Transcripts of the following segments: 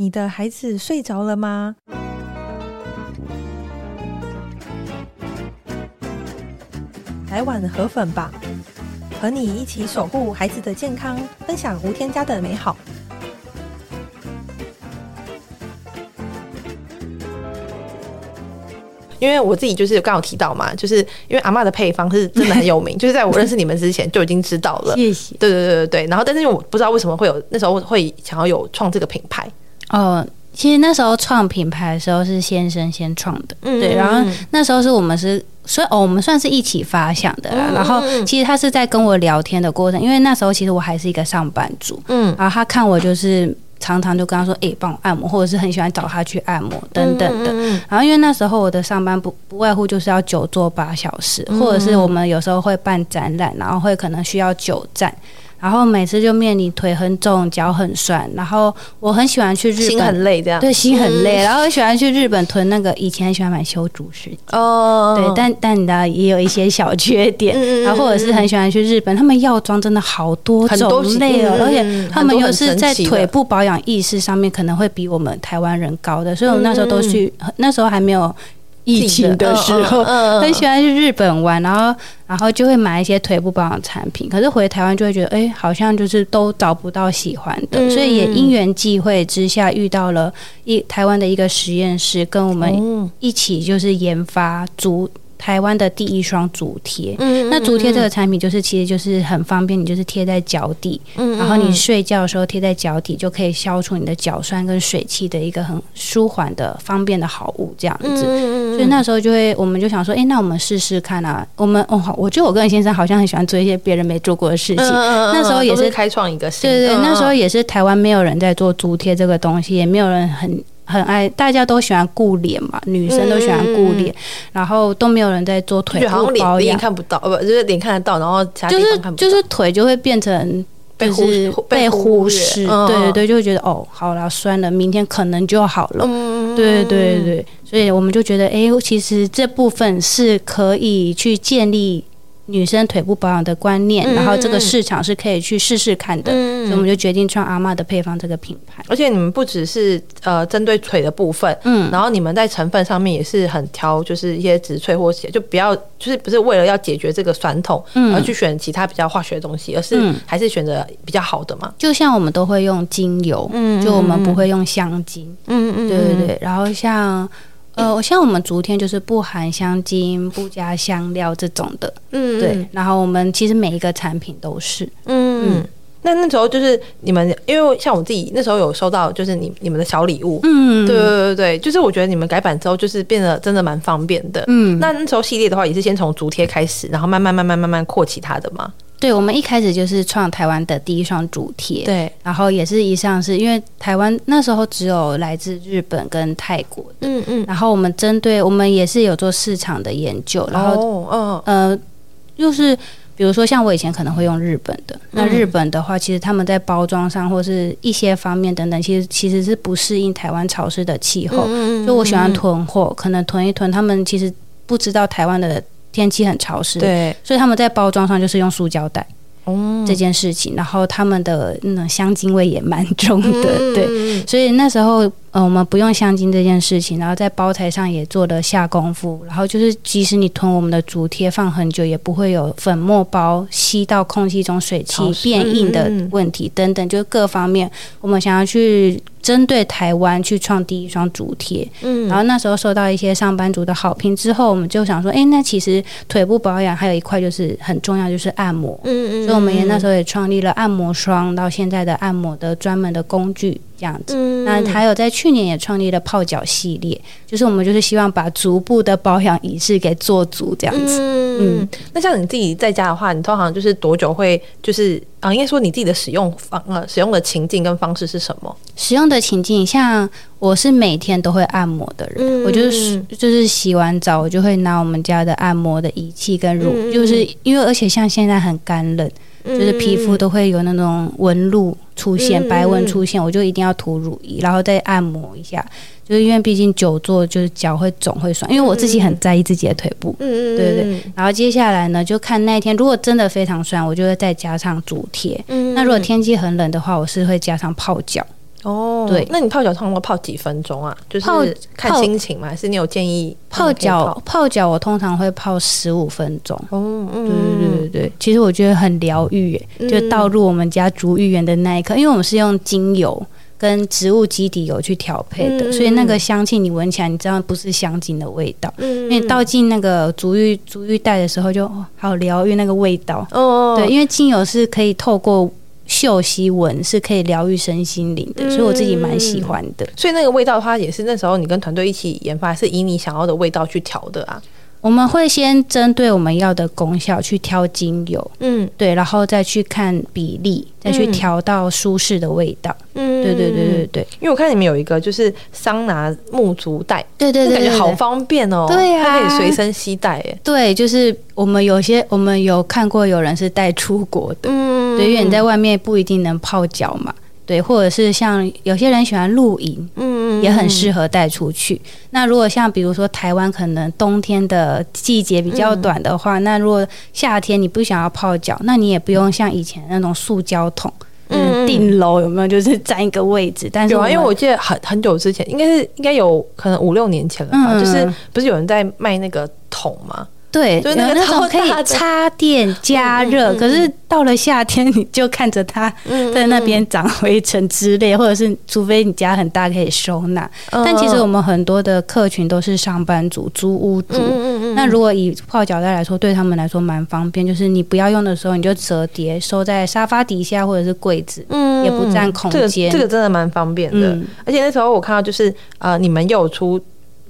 你的孩子睡着了吗？来碗河粉吧，和你一起守护孩子的健康，分享无添加的美好。因为我自己就是刚好提到嘛，就是因为阿妈的配方是真的很有名，就是在我认识你们之前就已经知道了。谢谢。对对对对对。然后，但是我不知道为什么会有那时候会想要有创这个品牌。哦，其实那时候创品牌的时候是先生先创的，嗯，对。然后那时候是我们是，所以哦，我们算是一起发想的啦。然后其实他是在跟我聊天的过程，因为那时候其实我还是一个上班族，嗯。然后他看我就是。常常就跟他说：“诶、欸，帮我按摩，或者是很喜欢找他去按摩等等的。”然后因为那时候我的上班不不外乎就是要久坐八小时，或者是我们有时候会办展览，然后会可能需要久站。然后每次就面临腿很肿、脚很酸，然后我很喜欢去日本，心很累这样。对，心很累，嗯、然后很喜欢去日本囤那个，以前很喜欢买修竹石哦，对，但但你知道也有一些小缺点，嗯、然后或者是很喜欢去日本，他们药妆真的好多种类哦，而且他们又是在腿部保养意识上面可能会比我们台湾人高的，所以我们那时候都去，那时候还没有。疫情的时候，很喜欢去日本玩，然后然后就会买一些腿部保养产品。可是回台湾就会觉得，哎，好像就是都找不到喜欢的，所以也因缘际会之下遇到了一台湾的一个实验室，跟我们一起就是研发足。台湾的第一双足贴，嗯，那足贴这个产品就是其实就是很方便，你就是贴在脚底，嗯，然后你睡觉的时候贴在脚底就可以消除你的脚酸跟水汽的一个很舒缓的方便的好物，这样子。嗯，所以那时候就会，我们就想说，哎，那我们试试看啊。我们哦，好，我觉得我跟先生好像很喜欢做一些别人没做过的事情。那时候也是开创一个新，对对，那时候也是台湾没有人在做足贴这个东西，也没有人很。很爱，大家都喜欢顾脸嘛，女生都喜欢顾脸，嗯、然后都没有人在做腿部保养，脸看不到，不就是脸看得到，然后就是就是腿就会变成就是被忽视，对对对，就会觉得哦，好了，酸了，明天可能就好了，嗯、对对对，所以我们就觉得，哎，其实这部分是可以去建立。女生腿部保养的观念，嗯、然后这个市场是可以去试试看的，嗯、所以我们就决定创阿嬷的配方这个品牌。而且你们不只是呃针对腿的部分，嗯，然后你们在成分上面也是很挑，就是一些植萃或者就不要，就是不是为了要解决这个酸痛，嗯，而去选其他比较化学的东西，而是还是选择比较好的嘛。就像我们都会用精油，嗯，就我们不会用香精，嗯嗯，对对对。然后像。呃，像我们足贴就是不含香精、不加香料这种的，嗯，对。然后我们其实每一个产品都是，嗯嗯。那那时候就是你们，因为像我自己那时候有收到，就是你你们的小礼物，嗯，对对对对，就是我觉得你们改版之后，就是变得真的蛮方便的，嗯。那那时候系列的话，也是先从足贴开始，然后慢慢慢慢慢慢扩其他的嘛。对，我们一开始就是创台湾的第一双主贴，对，然后也是一上是因为台湾那时候只有来自日本跟泰国的，嗯嗯，然后我们针对我们也是有做市场的研究，然后，哦，哦呃，就是比如说像我以前可能会用日本的，那日本的话，其实他们在包装上或是一些方面等等，其实其实是不适应台湾潮湿的气候，嗯，就我喜欢囤货，可能囤一囤，他们其实不知道台湾的。天气很潮湿，对，所以他们在包装上就是用塑胶袋，哦，这件事情，然后他们的那种香精味也蛮重的，嗯、对，所以那时候。呃，我们不用香精这件事情，然后在包材上也做了下功夫，然后就是即使你囤我们的足贴放很久，也不会有粉末包吸到空气中水汽变硬的问题等等，就是各方面我们想要去针对台湾去创第一双足贴，嗯，然后那时候收到一些上班族的好评之后，我们就想说，哎，那其实腿部保养还有一块就是很重要，就是按摩，嗯嗯，所以我们也那时候也创立了按摩霜，到现在的按摩的专门的工具。这样子，嗯、那还有在去年也创立了泡脚系列，就是我们就是希望把足部的保养仪式给做足这样子。嗯，嗯。那像你自己在家的话，你通常就是多久会就是啊？应该说你自己的使用方呃使用的情境跟方式是什么？使用的情境，像我是每天都会按摩的人，嗯、我就是就是洗完澡我就会拿我们家的按摩的仪器跟乳，嗯、就是因为而且像现在很干冷。就是皮肤都会有那种纹路出现，白纹出现，我就一定要涂乳液，然后再按摩一下。就是因为毕竟久坐，就是脚会肿会酸，因为我自己很在意自己的腿部，对对对。然后接下来呢，就看那一天，如果真的非常酸，我就会再加上足贴。嗯那如果天气很冷的话，我是会加上泡脚。哦，对，那你泡脚通常会泡几分钟啊？就是看心情嘛，还是你有建议泡脚？泡脚我通常会泡十五分钟。哦，嗯，对对对对对，其实我觉得很疗愈，就倒入我们家竹芋圆的那一刻，因为我们是用精油跟植物基底油去调配的，所以那个香气你闻起来，你知道不是香精的味道。嗯，因为倒进那个足浴足浴袋的时候，就好疗愈那个味道。哦，对，因为精油是可以透过。嗅息闻是可以疗愈身心灵的，嗯、所以我自己蛮喜欢的。所以那个味道的话，也是那时候你跟团队一起研发，是以你想要的味道去调的啊？我们会先针对我们要的功效去挑精油，嗯，对，然后再去看比例，再去调到舒适的味道。嗯，对对对对对。因为我看你们有一个就是桑拿木足袋，对对对，感觉好方便哦。对呀，它可以随身携带。哎，对，就是我们有些我们有看过有人是带出国的，嗯，对，因为你在外面不一定能泡脚嘛。对，或者是像有些人喜欢露营，嗯，也很适合带出去。嗯、那如果像比如说台湾，可能冬天的季节比较短的话，嗯、那如果夏天你不想要泡脚，那你也不用像以前那种塑胶桶，嗯，顶楼有没有？就是占一个位置。但是有啊，因为我记得很很久之前，应该是应该有可能五六年前了吧，嗯、就是不是有人在卖那个桶吗？对，有那种可以插电加热，可是到了夏天你就看着它在那边长灰尘之类，或者是除非你家很大可以收纳。但其实我们很多的客群都是上班族、租屋族，那如果以泡脚袋来说，对他们来说蛮方便，就是你不要用的时候你就折叠收在沙发底下或者是柜子，嗯，也不占空间。这个真的蛮方便的，而且那时候我看到就是呃，你们又有出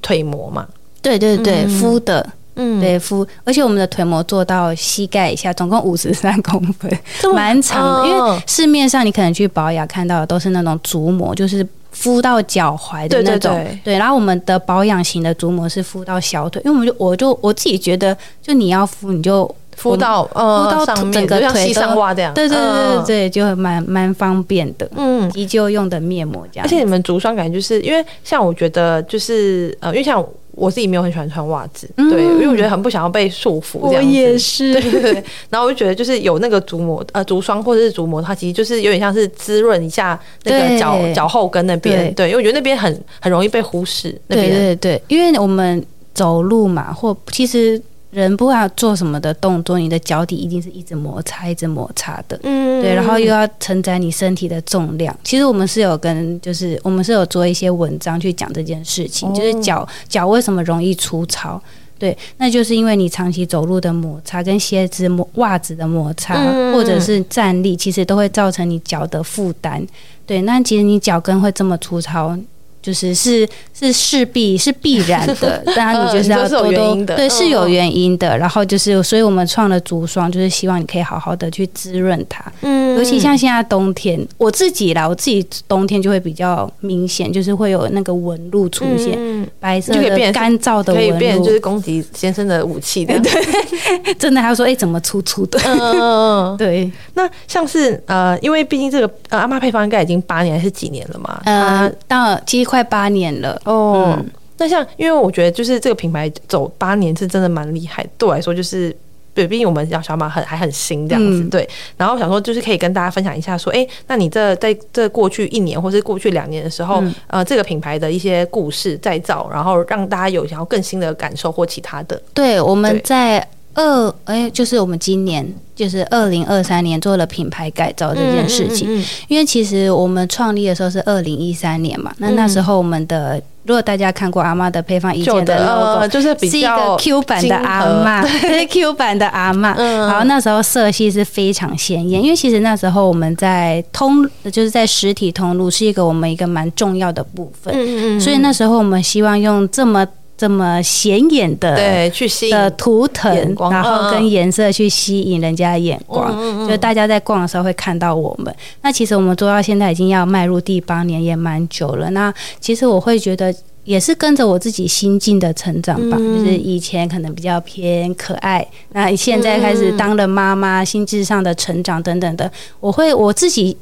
腿膜嘛？对对对，敷的。嗯，对，敷，而且我们的腿膜做到膝盖以下，总共五十三公分，蛮长的。因为市面上你可能去保养看到的都是那种足膜，就是敷到脚踝的那种。对，对，对，对，然后我们的保养型的足膜是敷到小腿，因为我们就我就我自己觉得，就你要敷你就敷到呃敷到整个腿上袜这样。对对对对对，就蛮蛮方便的。嗯，急救用的面膜这样。而且你们足霜感觉就是因为像我觉得就是呃，因为像。我自己没有很喜欢穿袜子，嗯、对，因为我觉得很不想要被束缚。这样子。我也是，对对对。然后我就觉得，就是有那个足膜，呃，足霜或者是足膜，它其实就是有点像是滋润一下那个脚脚后跟那边。对，对，因为我觉得那边很很容易被忽视。那边。对对对，因为我们走路嘛，或其实。人不管做什么的动作，你的脚底一定是一直摩擦、一直摩擦的，嗯，对，然后又要承载你身体的重量。其实我们是有跟，就是我们是有做一些文章去讲这件事情，哦、就是脚脚为什么容易粗糙？对，那就是因为你长期走路的摩擦、跟鞋子、摩袜子的摩擦，嗯、或者是站立，其实都会造成你脚的负担。对，那其实你脚跟会这么粗糙。就是是是势必是必然的，当然你就是要多多对是有原因的。然后就是，所以我们创了足霜，就是希望你可以好好的去滋润它。嗯，尤其像现在冬天，我自己啦，我自己冬天就会比较明显，就是会有那个纹路出现，嗯白色的干燥的纹路，可以变就是攻击先生的武器的。对，真的还要说哎，怎么粗粗的？嗯，对。那像是呃，因为毕竟这个呃阿妈配方应该已经八年还是几年了嘛？呃，到其实。快八年了。哦，嗯、那像因为我觉得就是这个品牌走八年是真的蛮厉害，对我来说就是对，毕竟我们小小马很还很新这样子，嗯、对。然后想说就是可以跟大家分享一下，说，哎、欸，那你这在这过去一年或是过去两年的时候，嗯、呃，这个品牌的一些故事再造，然后让大家有想要更新的感受或其他的。对，我们在二哎，就是我们今年。就是二零二三年做了品牌改造这件事情，嗯嗯嗯、因为其实我们创立的时候是二零一三年嘛，嗯、那那时候我们的如果大家看过阿妈的配方以前的 logo，就是比较是一个 Q 版的阿妈，对 Q 版的阿妈，嗯、然后那时候色系是非常鲜艳，因为其实那时候我们在通就是在实体通路是一个我们一个蛮重要的部分，所以那时候我们希望用这么。这么显眼的对，去吸引的图腾，然后跟颜色去吸引人家的眼光，嗯、就大家在逛的时候会看到我们。那其实我们做到现在已经要迈入第八年，也蛮久了。那其实我会觉得也是跟着我自己心境的成长吧，嗯、就是以前可能比较偏可爱，那现在开始当了妈妈，心智上的成长等等的，我会我自己。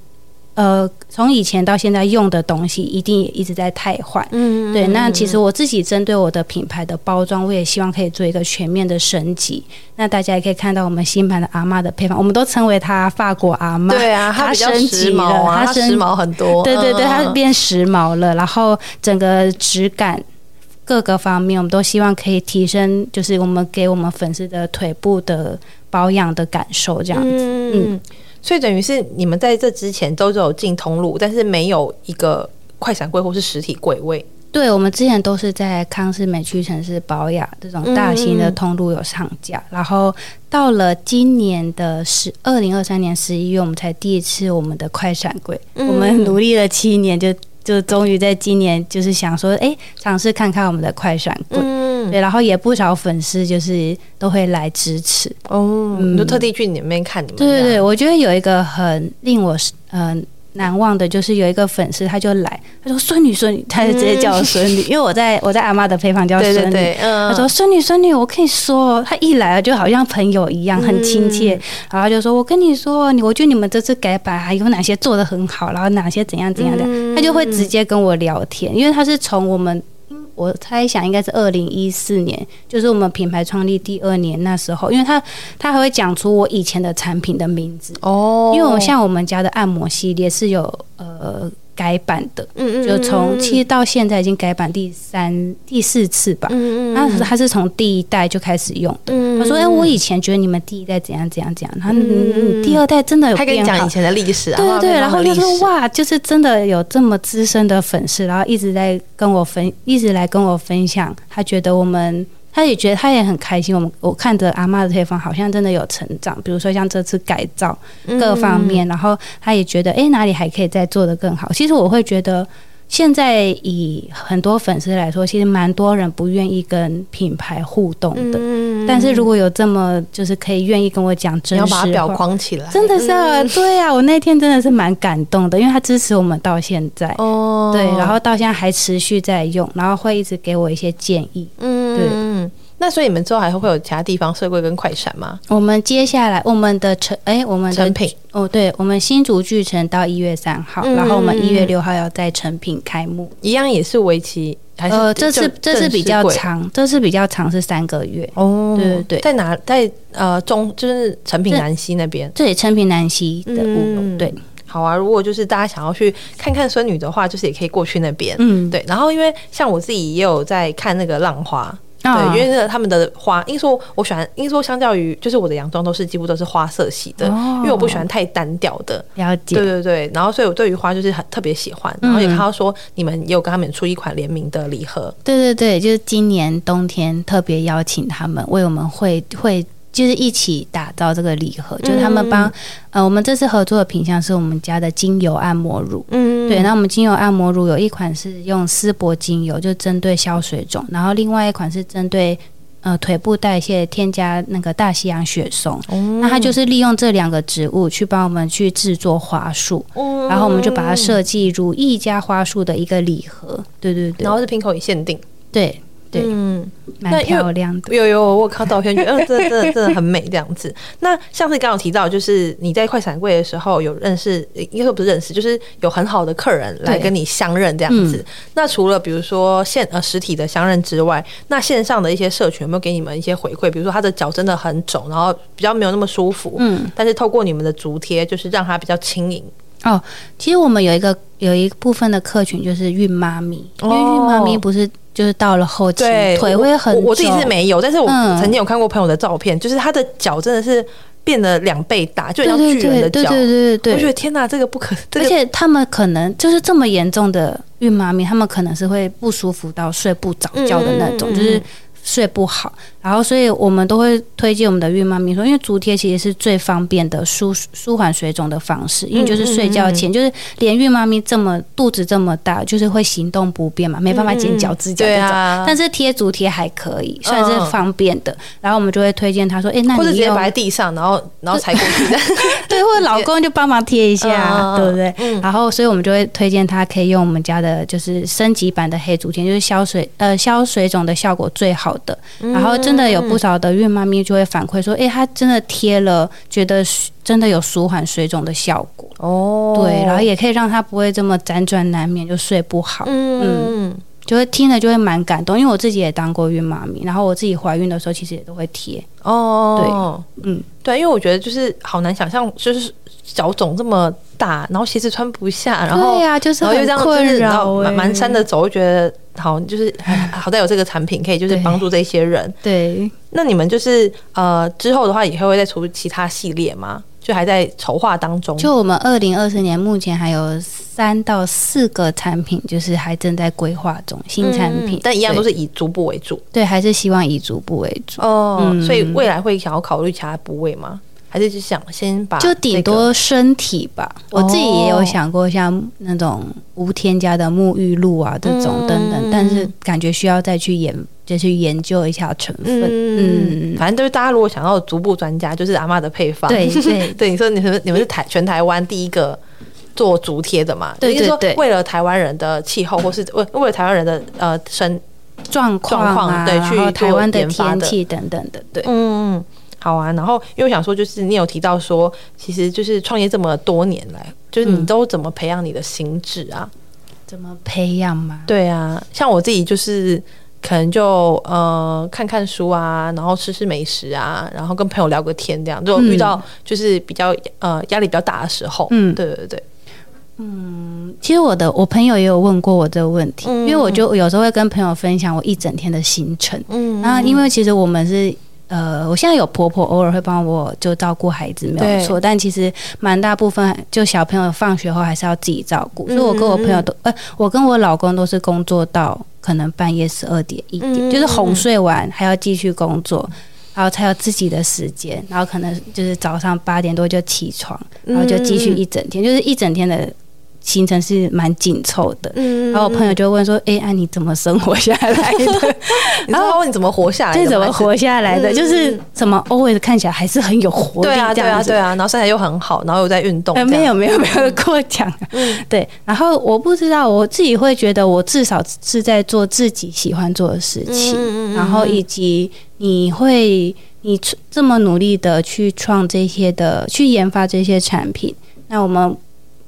呃，从以前到现在用的东西，一定也一直在汰换。嗯，对。那其实我自己针对我的品牌的包装，我也希望可以做一个全面的升级。那大家也可以看到我们新版的阿妈的配方，我们都称为它法国阿妈。对啊，它升级了，它升它时髦很多。对对对，它变时髦了，然后整个质感各个方面，我们都希望可以提升，就是我们给我们粉丝的腿部的保养的感受，这样子。嗯。嗯所以等于是你们在这之前都有进通路，但是没有一个快闪柜或是实体柜位。对，我们之前都是在康是美屈臣氏保雅这种大型的通路有上架，嗯、然后到了今年的十二零二三年十一月，我们才第一次我们的快闪柜。嗯、我们努力了七年，就就终于在今年就是想说，哎，尝试看看我们的快闪柜。嗯，对，然后也不少粉丝就是都会来支持。哦，嗯、就特地去你们那边看你们。对对对，我觉得有一个很令我嗯。呃难忘的就是有一个粉丝，他就来，他说孙女孙女，他就直接叫我孙女，嗯、因为我在我在阿妈的配方叫孙女，对对对嗯、他说孙女孙女，我跟你说，他一来就好像朋友一样，很亲切，嗯、然后就说，我跟你说，你我觉得你们这次改版还有哪些做的很好，然后哪些怎样怎样的，嗯、他就会直接跟我聊天，因为他是从我们。我猜想应该是二零一四年，就是我们品牌创立第二年那时候，因为他他还会讲出我以前的产品的名字哦，因为我像我们家的按摩系列是有呃。改版的，嗯嗯，就从其实到现在已经改版第三、第四次吧。嗯嗯，他他是从第一代就开始用的。他说：“哎，我以前觉得你们第一代怎样怎样怎样，他嗯，第二代真的有。”他跟你讲以前的历史啊，对对，然后他说：“哇，就是真的有这么资深的粉丝，然后一直在跟我分，一直来跟我分享，他觉得我们。”他也觉得他也很开心，我们我看着阿妈的配方好像真的有成长，比如说像这次改造各方面，嗯、然后他也觉得哎、欸、哪里还可以再做得更好。其实我会觉得现在以很多粉丝来说，其实蛮多人不愿意跟品牌互动的，嗯、但是如果有这么就是可以愿意跟我讲真实话，你要把它表框起来，真的是啊，嗯、对啊，我那天真的是蛮感动的，因为他支持我们到现在。哦，对，然后到现在还持续在用，然后会一直给我一些建议，嗯，对。那所以你们之后还会会有其他地方设柜跟快闪吗？我们接下来我们的成哎、欸，我们的成品。哦，对，我们新竹巨城到一月三号，嗯、然后我们一月六号要在成品开幕，一样也是为期还是呃，这次这次比较长，这次比较长是三个月。哦，对对对，在哪在呃中就是成品南西那边，对，成品南西的五楼，嗯、对，好啊，如果就是大家想要去看看孙女的话，就是也可以过去那边，嗯，对，然后因为像我自己也有在看那个浪花。对，因为那个他们的花，因为说我喜欢，因为说相较于就是我的洋装都是几乎都是花色系的，哦、因为我不喜欢太单调的。了解。对对对，然后所以我对于花就是很特别喜欢，然后也看到说你们也有跟他们出一款联名的礼盒。对对对，就是今年冬天特别邀请他们为我们会会。就是一起打造这个礼盒，就是他们帮、嗯、呃，我们这次合作的品项是我们家的精油按摩乳，嗯，对，那我们精油按摩乳有一款是用丝柏精油，就针对消水肿，然后另外一款是针对呃腿部代谢添加那个大西洋雪松，嗯、那它就是利用这两个植物去帮我们去制作花束，嗯、然后我们就把它设计如一家花束的一个礼盒，对对对，然后是瓶口也限定，对。对，嗯，蛮漂亮的。有有，我看照片觉得，嗯，真的真的真的很美这样子。那上次刚刚提到，就是你在快闪柜的时候有认识，应该说不是认识，就是有很好的客人来跟你相认这样子。嗯、那除了比如说线呃实体的相认之外，那线上的一些社群有没有给你们一些回馈？比如说他的脚真的很肿，然后比较没有那么舒服，嗯，但是透过你们的足贴，就是让它比较轻盈。哦，其实我们有一个有一部分的客群就是孕妈咪，因为孕妈咪不是。就是到了后期，腿会很我。我自己是没有，但是我曾经有看过朋友的照片，嗯、就是他的脚真的是变得两倍大，就像巨人的脚。对对对对对对，我觉得天哪，这个不可。这个、而且他们可能就是这么严重的孕妈咪，他们可能是会不舒服到睡不着觉的那种，嗯、就是。睡不好，然后所以我们都会推荐我们的孕妈咪说，因为足贴其实是最方便的舒舒缓水肿的方式，因为就是睡觉前，就是连孕妈咪这么肚子这么大，就是会行动不便嘛，没办法剪脚趾甲这种，但是贴足贴还可以，算是方便的。然后我们就会推荐她说，哎，那你或者直接摆在地上，然后然后踩过去，对，或者老公就帮忙贴一下，对不对？然后所以我们就会推荐她可以用我们家的就是升级版的黑足贴，就是消水呃消水肿的效果最好的。然后针的有不少的孕妈咪就会反馈说，哎、欸，她真的贴了，觉得真的有舒缓水肿的效果哦。对，然后也可以让她不会这么辗转难眠，就睡不好。嗯。嗯就会听了就会蛮感动，因为我自己也当过孕妈咪，然后我自己怀孕的时候其实也都会贴哦。对，嗯，对，因为我觉得就是好难想象，就是脚肿这么大，然后鞋子穿不下，然后对呀、啊，就是很困扰，然后蛮蛮山的走，我觉得好，就是 好在有这个产品可以就是帮助这些人。对，对那你们就是呃之后的话，以后会再出其他系列吗？就还在筹划当中。就我们二零二四年目前还有三到四个产品，就是还正在规划中新产品，嗯，但一样都是以足部为主。对，还是希望以足部为主。哦，嗯，所以未来会想要考虑其他部位吗？还是就想先把，这个，就顶多身体吧。我自己也有想过，像那种无添加的沐浴露啊，这种等等，但是感觉需要再去研。就去研究一下成分，嗯，嗯，反正就是大家如果想要足部专家，就是阿嬷的配方，对 对对。你说你们你们是台全台湾第一个做足贴的嘛？对对对。就是说为了台湾人的气候，或是为为了台湾人的呃身状况啊，对，去台湾的天气等等的，对，嗯，好啊。然后因为我想说，就是你有提到说，其实就是创业这么多年来，就是你都怎么培养你的心智啊？怎么培养嘛？对啊，像我自己就是。可能就呃看看书啊，然后吃吃美食啊，然后跟朋友聊个天，这样就遇到就是比较呃压力比较大的时候，嗯，对对对，嗯，其实我的我朋友也有问过我这个问题，嗯，因为我就有时候会跟朋友分享我一整天的行程，嗯，然后因为其实我们是。呃，我现在有婆婆，偶尔会帮我就照顾孩子，没有错。但其实蛮大部分，就小朋友放学后还是要自己照顾。所以我跟我朋友都，呃，我跟我老公都是工作到可能半夜十二点一点，就是哄睡完还要继续工作，然后才有自己的时间，然后可能就是早上八点多就起床，然后就继续一整天，就是一整天的。行程是蛮紧凑的，嗯，然后我朋友就问说：“哎、欸，啊，你怎么生活下来的？” 然后他问你怎么活下来的？这怎么活下来的？就是怎么 always 看起来还是很有活力，对啊，对啊，对啊，然后身材又很好，然后又在运动。没有，没有，没有过奖。嗯，对。然后我不知道，我自己会觉得，我至少是在做自己喜欢做的事情。嗯，然后以及你会，你这么努力的去创这些的，去研发这些产品，那我们。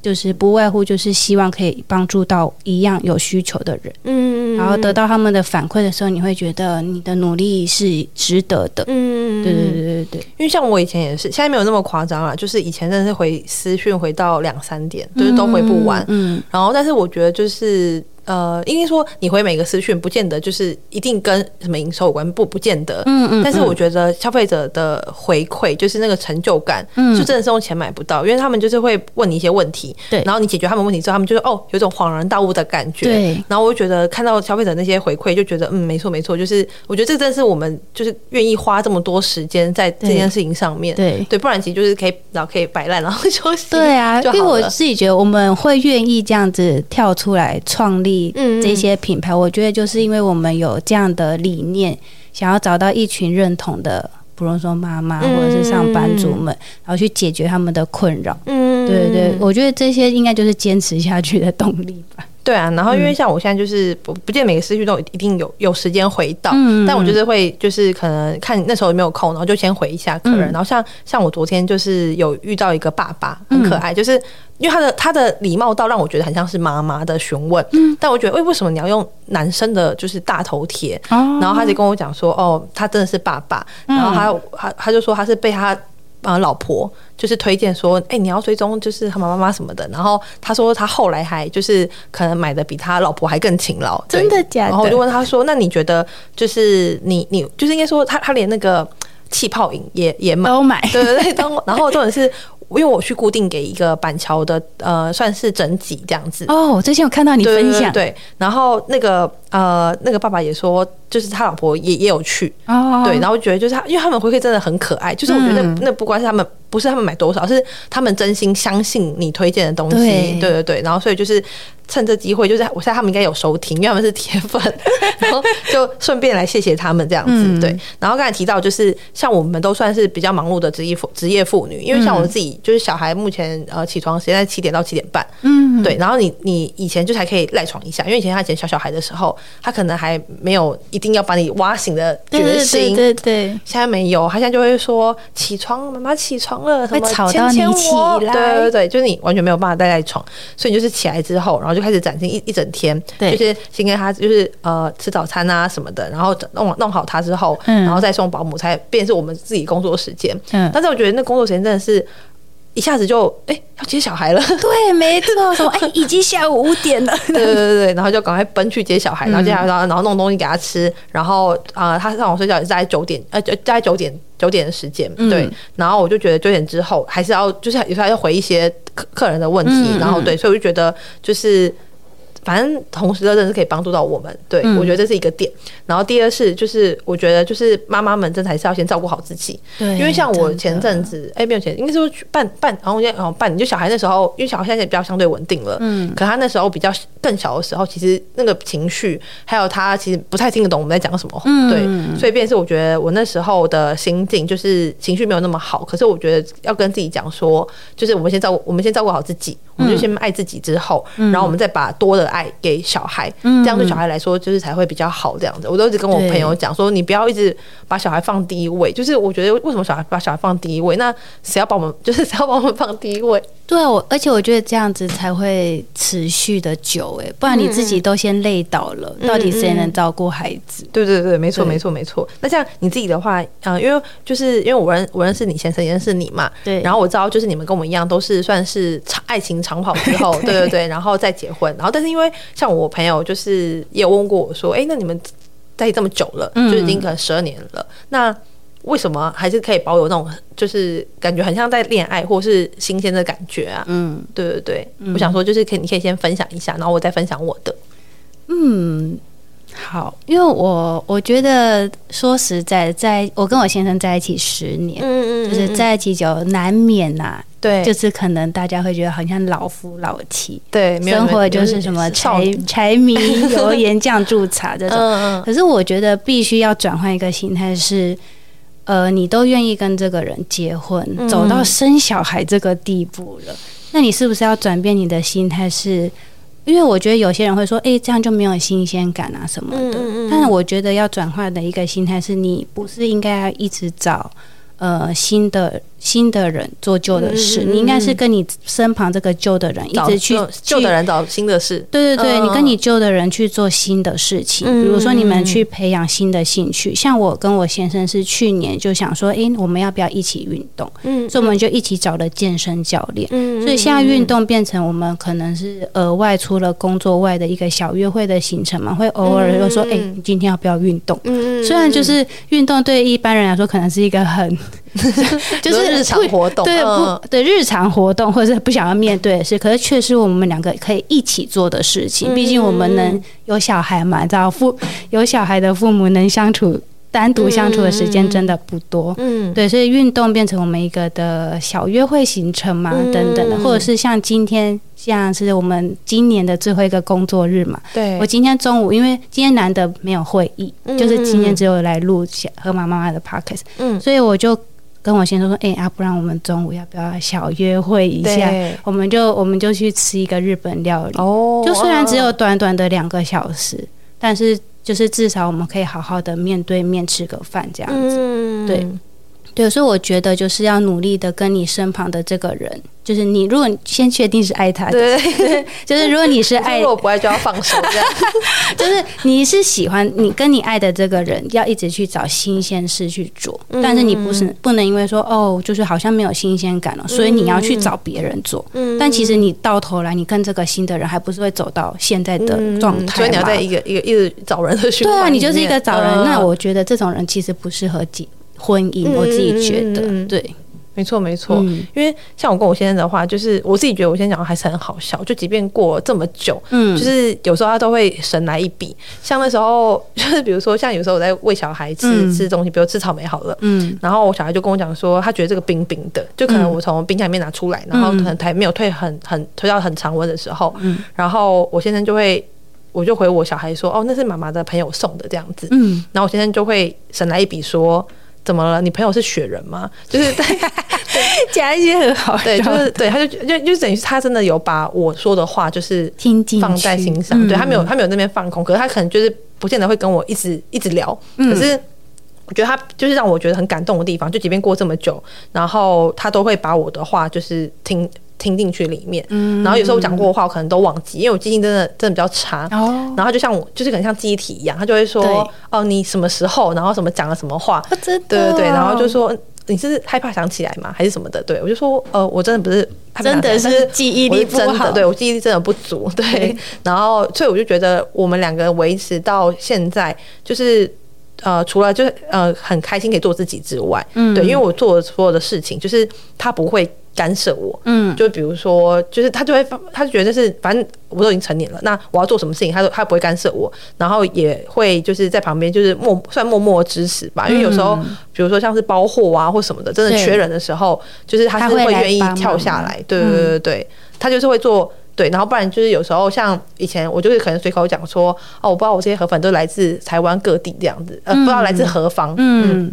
就是不外乎就是希望可以帮助到一样有需求的人，嗯，然后得到他们的反馈的时候，你会觉得你的努力是值得的，嗯，对对对对对。因为像我以前也是，现在没有那么夸张了，就是以前真的是回私讯回到两三点，就是都回不完，嗯，然后但是我觉得就是。呃，因为说你回每个私讯，不见得就是一定跟什么营收有关，不不见得。嗯嗯。但是我觉得消费者的回馈，就是那个成就感，嗯，就真的是用钱买不到，因为他们就是会问你一些问题，对，然后你解决他们问题之后，他们就是哦，有种恍然大悟的感觉，对。然后我就觉得看到消费者那些回馈，就觉得嗯，没错没错，就是我觉得这真的是我们就是愿意花这么多时间在这件事情上面，对对，不然其实就是可以然后可以摆烂，然后休息，对啊，因为我自己觉得我们会愿意这样子跳出来创立。嗯，这些品牌，我觉得就是因为我们有这样的理念，想要找到一群认同的，不论说妈妈或者是上班族们，然后去解决他们的困扰。嗯，对对，我觉得这些应该就是坚持下去的动力吧。对啊，然后因为像我现在就是不不见每个私讯都一定有有时间回到，嗯，但我就是会就是可能看那时候有没有空，然后就先回一下客人。嗯，然后像像我昨天就是有遇到一个爸爸，很可爱，嗯，就是因为他的他的礼貌到让我觉得很像是妈妈的询问，嗯，但我觉得为为什么你要用男生的就是大头贴？哦，然后他就跟我讲说，哦，他真的是爸爸，然后他他他就说他是被他。啊，老婆就是推荐说，哎、欸，你要追踪就是他妈妈什么的。然后他说他后来还就是可能买的比他老婆还更勤劳，真的假的？然后我就问他说，那你觉得就是你你就是应该说他他连那个气泡饮也也买都买，对对对，都。然后重点是。因为我去固定给一个板桥的呃，算是整脊这样子哦。我最近有看到你分享，对，然后那个呃，那个爸爸也说，就是他老婆也也有去哦。对，然后觉得就是他，因为他们回馈真的很可爱，就是我觉得那、嗯、那不光是他们不是他们买多少，是他们真心相信你推荐的东西。对，对对对，然后所以就是。趁这机会，就是我猜他们应该有收听，因为他们是铁粉，然后就顺便来谢谢他们这样子。嗯、对，然后刚才提到，就是像我们都算是比较忙碌的职业妇职业妇女，因为像我自己，就是小孩目前呃起床时间在七点到七点半，嗯，对。然后你你以前就还可以赖床一下，因为以前他以前小小孩的时候，他可能还没有一定要把你挖醒的决心，对对对。现在没有，他现在就会说起床，妈妈起床了，什么会吵到你起来，对对对，就是你完全没有办法待在床，所以你就是起来之后，然后就。开始展现一一整天，对，就是先跟他就是呃吃早餐啊什么的，然后弄弄好他之后，嗯，然后再送保姆，才变成是我们自己工作时间。嗯，但是我觉得那工作时间真的是一下子就哎、欸、要接小孩了，对，没错，说哎、欸、已经下午五点了，对对对对，然后就赶快奔去接小孩，然后接下来然后然后弄东西给他吃，然后啊、呃、他上午睡觉也是在九点呃就在九点九点的时间，对，然后我就觉得九点之后还是要就是有时候要回一些客客人的问题，嗯、然后对，所以我就觉得就是。反正同时的人是可以帮助到我们，对、嗯、我觉得这是一个点。然后第二是，就是我觉得就是妈妈们真的还是要先照顾好自己，对，因为像我前阵子，哎、欸，没有前，应该是说半半，然后我现在然后半年，就小孩那时候，因为小孩现在也比较相对稳定了，嗯，可他那时候比较更小的时候，其实那个情绪还有他其实不太听得懂我们在讲什么，嗯、对，所以便是我觉得我那时候的心境就是情绪没有那么好，可是我觉得要跟自己讲说，就是我们先照顾，我们先照顾好自己。我们就先爱自己，之后，然后我们再把多的爱给小孩，这样对小孩来说就是才会比较好。这样子，我都一直跟我朋友讲说，你不要一直把小孩放第一位。就是我觉得为什么小孩把小孩放第一位？那谁要把我们，就是谁要把我们放第一位？对啊，我而且我觉得这样子才会持续的久哎，不然你自己都先累倒了，到底谁能照顾孩子？对对对，没错没错没错。那这样你自己的话，嗯，因为就是因为我认我认识你先生，也认识你嘛，对。然后我知道就是你们跟我们一样，都是算是长爱情长跑之后，对对对，然后再结婚。然后但是因为像我朋友就是也有问过我说，哎，那你们在一起这么久了，就已经可能十二年了，那。为什么还是可以保有那种就是感觉很像在恋爱或是新鲜的感觉啊？嗯，对对对，嗯、我想说就是可以，你可以先分享一下，然后我再分享我的。嗯，好，因为我我觉得说实在，在我跟我先生在一起十年，嗯嗯，嗯嗯，就是在一起久难免呐、啊，对，就是可能大家会觉得好像老夫老妻，对，生活就是什么柴柴米 油盐酱醋茶这种。可是我觉得必须要转换一个心态是。呃，你都愿意跟这个人结婚，嗯、走到生小孩这个地步了，那你是不是要转变你的心态？是因为我觉得有些人会说，哎、欸，这样就没有新鲜感啊什么的。嗯嗯，但是我觉得要转换的一个心态是，你不是应该要一直找呃新的。新的人做旧的事，嗯、你应该是跟你身旁这个旧的人一直去旧的人找新的事。对对对，嗯、你跟你旧的人去做新的事情，嗯、比如说你们去培养新的兴趣。嗯、像我跟我先生是去年就想说，哎、欸，我们要不要一起运动？嗯，所以我们就一起找了健身教练。嗯，所以现在运动变成我们可能是额外除了工作外的一个小约会的行程嘛，会偶尔又说，哎、欸，你今天要不要运动？嗯，虽然就是运动对一般人来说可能是一个很。就是日常活动，对不？对日常活动，或者是不想要面对的事，可是却是我们两个可以一起做的事情。毕竟我们能有小孩嘛，知道父有小孩的父母能相处单独相处的时间真的不多。嗯，对，所以运动变成我们一个的小约会行程嘛，等等的，或者是像今天，像是我们今年的最后一个工作日嘛。对，我今天中午因为今天难得没有会议，就是今天只有来录河马妈妈的 podcast，嗯，所以我就。跟我先生说，哎、欸、啊，不然我们中午要不要小约会一下？我们就我们就去吃一个日本料理。哦，就虽然只有短短的两个小时，但是就是至少我们可以好好的面对面吃个饭这样子。嗯、对，对，所以我觉得就是要努力的跟你身旁的这个人。就是你，如果你先确定是爱他的，对，就是如果你是爱，如果不爱就要放手，这样。就是你是喜欢你跟你爱的这个人，要一直去找新鲜事去做，但是你不是不能因为说哦，就是好像没有新鲜感了，所以你要去找别人做。但其实你到头来，你跟这个新的人还不是会走到现在的状态，所以你要在一个一个一直找人的循环。对啊，你就是一个找人。那我觉得这种人其实不适合结婚姻，我自己觉得对。没错，没错，嗯、因为像我跟我先生的话，就是我自己觉得我先生讲的还是很好笑，就即便过了这么久，嗯，就是有时候他都会神来一笔。像那时候，就是比如说，像有时候我在喂小孩吃、嗯、吃东西，比如吃草莓好了，嗯，然后我小孩就跟我讲说，他觉得这个冰冰的，就可能我从冰箱里面拿出来，然后可能还没有退很很退到很常温的时候，嗯，然后我先生就会，我就回我小孩说，哦，那是妈妈的朋友送的这样子，嗯，然后我先生就会省来一笔说。怎么了？你朋友是雪人吗？就是 对，讲一些很好，对，就是对，他就就就等于他真的有把我说的话就是听进放在心上，对他没有他没有那边放空，可是他可能就是不见得会跟我一直一直聊，可是我觉得他就是让我觉得很感动的地方，就即便过这么久，然后他都会把我的话就是听。听进去里面，嗯、然后有时候我讲过的话，我可能都忘记，因为我记性真的真的比较差。哦、然后就像我，就是可能像记忆体一样，他就会说：“哦，你什么时候，然后什么讲了什么话？”对对对，然后就说：“你是害怕想起来吗？还是什么的？”对我就说：“呃，我真的不是，真的是记忆力不好，真的对我记忆力真的不足。对 ”对，然后所以我就觉得我们两个维持到现在，就是呃，除了就是呃很开心可以做自己之外，嗯，对，因为我做的所有的事情，就是他不会。干涉我，嗯，就比如说，就是他就会，他就觉得是，反正我都已经成年了，那我要做什么事情，他都他不会干涉我，然后也会就是在旁边就是默算默默支持吧，因为有时候，比如说像是包货啊或什么的，真的缺人的时候，就是他是会愿意跳下来，对对对对，他就是会做，对，然后不然就是有时候像以前我就是可能随口讲说，哦，我不知道我这些河粉都来自台湾各地这样子，呃，不知道来自何方，嗯。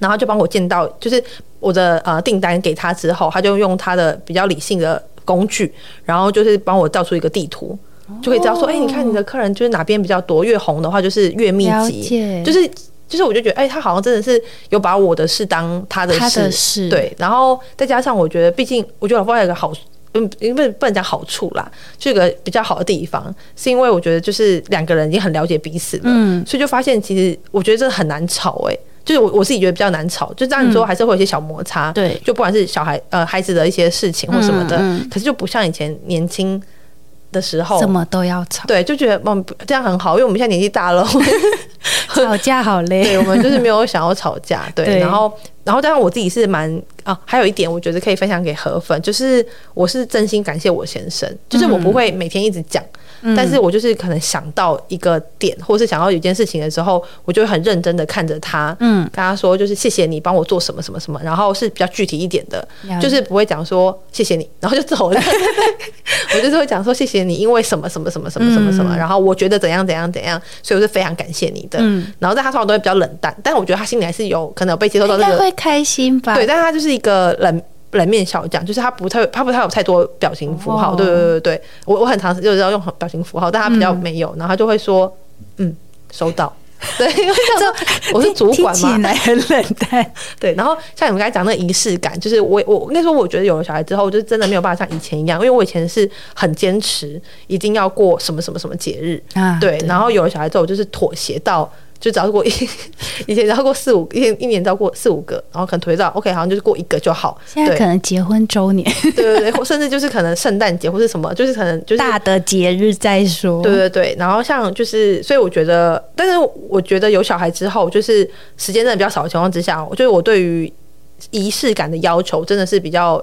然后就帮我见到，就是我的呃订单给他之后，他就用他的比较理性的工具，然后就是帮我造出一个地图，就可以知道说，哎、欸，你看你的客人就是哪边比较多，越红的话就是越密集，就是就是我就觉得，哎、欸，他好像真的是有把我的事当他的事，的事对，然后再加上我觉得，毕竟我觉得老婆有个好，嗯，因为不能讲好处啦，这个比较好的地方，是因为我觉得就是两个人已经很了解彼此了，嗯，所以就发现其实我觉得这很难吵、欸，哎。就是我我自己觉得比较难吵，就这样你说还是会有一些小摩擦，对，就不管是小孩呃孩子的一些事情或什么的，可是就不像以前年轻的时候，什么都要吵，对，就觉得嗯这样很好，因为我们现在年纪大了，吵架好累，对，我们就是没有 想要吵架，对，然后然后加上我自己是蛮啊，还有一点我觉得可以分享给河粉，就是我是真心感谢我先生，就是我不会每天一直讲。但是我就是可能想到一个点，或是想到有件事情的时候，我就会很认真的看着他，嗯，跟他说就是谢谢你帮我做什么什么什么，然后是比较具体一点的，就是不会讲说谢谢你，然后就走了。我就是会讲说谢谢你，因为什么什么什么什么什么什么，然后我觉得怎样怎样怎样，所以我是非常感谢你的。嗯然后在他说话都会比较冷淡，但是我觉得他心里还是有可能有被接受到这个，会开心吧？对，但他就是一个冷。冷面笑匠，就是他不太，他不太有太多表情符号。对对对对，我我很常就是要用表情符号，但他比较没有，然后他就会说，嗯，收到。对，因为这我是主管嘛，听起来很冷淡。对，然后像你们刚才讲那个仪式感，就是我我那时候我觉得有了小孩之后，就真的没有办法像以前一样，因为我以前是很坚持一定要过什么什么什么节日啊，对，然后有了小孩之后，就是妥协到。就只要过一，以前只要过四五一一年只要过四五个，然后可能推到 OK，好像就是过一个就好。现在可能结婚周年，对对对，或甚至就是可能圣诞节或是什么，就是可能就是大的节日再说。对对对，然后像就是，所以我觉得，但是我觉得有小孩之后，就是时间真的比较少的情况之下，我觉得我对于仪式感的要求真的是比较。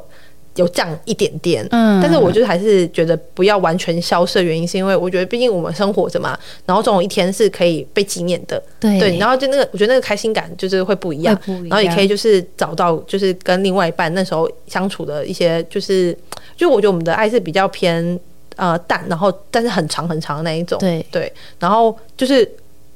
有降一点点，嗯，但是我就是还是觉得不要完全消失的原因，是因为我觉得毕竟我们生活着嘛，然后总有一天是可以被纪念的，对，对，然后就那个，我觉得那个开心感就是会不一样，不一样，然后也可以就是找到就是跟另外一半那时候相处的一些，就是就我觉得我们的爱是比较偏呃淡，然后但是很长很长的那一种，对。对，然后就是。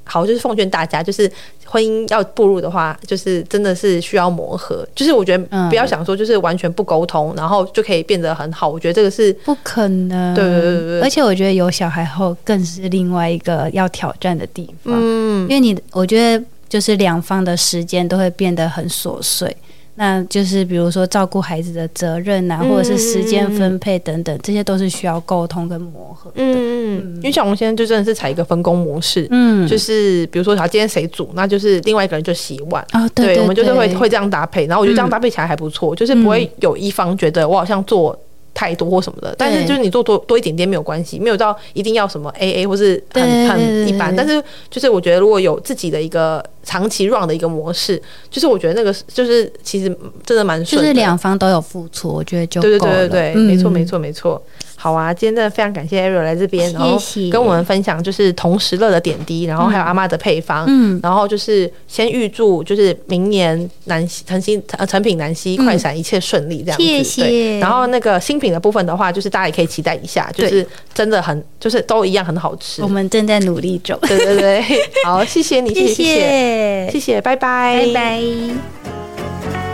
好，就是奉劝大家，就是婚姻要步入的话，就是真的是需要磨合。就是我觉得不要想说，就是完全不沟通，嗯、然后就可以变得很好。我觉得这个是不可能。对对对对。而且我觉得有小孩后，更是另外一个要挑战的地方。嗯，因为你，我觉得就是两方的时间都会变得很琐碎。那就是比如说照顾孩子的责任呐、啊，或者是时间分配等等，这些都是需要沟通跟磨合的。嗯，因为小红现在就真的是采一个分工模式，嗯，就是比如说，他今天谁煮，那就是另外一个人就洗碗。啊，对，我们就是会会这样搭配，然后我觉得这样搭配起来还不错，嗯、就是不会有一方觉得我好像做太多或什么的，但是就是你做多多一点点没有关系，没有到一定要什么 A A 或是很很一般。但是就是我觉得如果有自己的一个长期 run 的一个模式，就是我觉得那个就是其实真的蛮顺，就是两方都有付出，我觉得就对对对对对，没错没错没错。好啊，今天真的非常感谢 Ariel 来这边，然后跟我们分享就是同时乐的点滴，然后还有阿妈的配方，嗯，然后就是先预祝就是明年南西诚心呃诚品南西快闪一切顺利这样子，谢谢。对，然后那个新品的部分的话，就是大家也可以期待一下，就是真的很就是都一样很好吃。我们正在努力中，对对对，好，谢谢你，谢谢。谢谢，谢谢，拜拜，拜拜。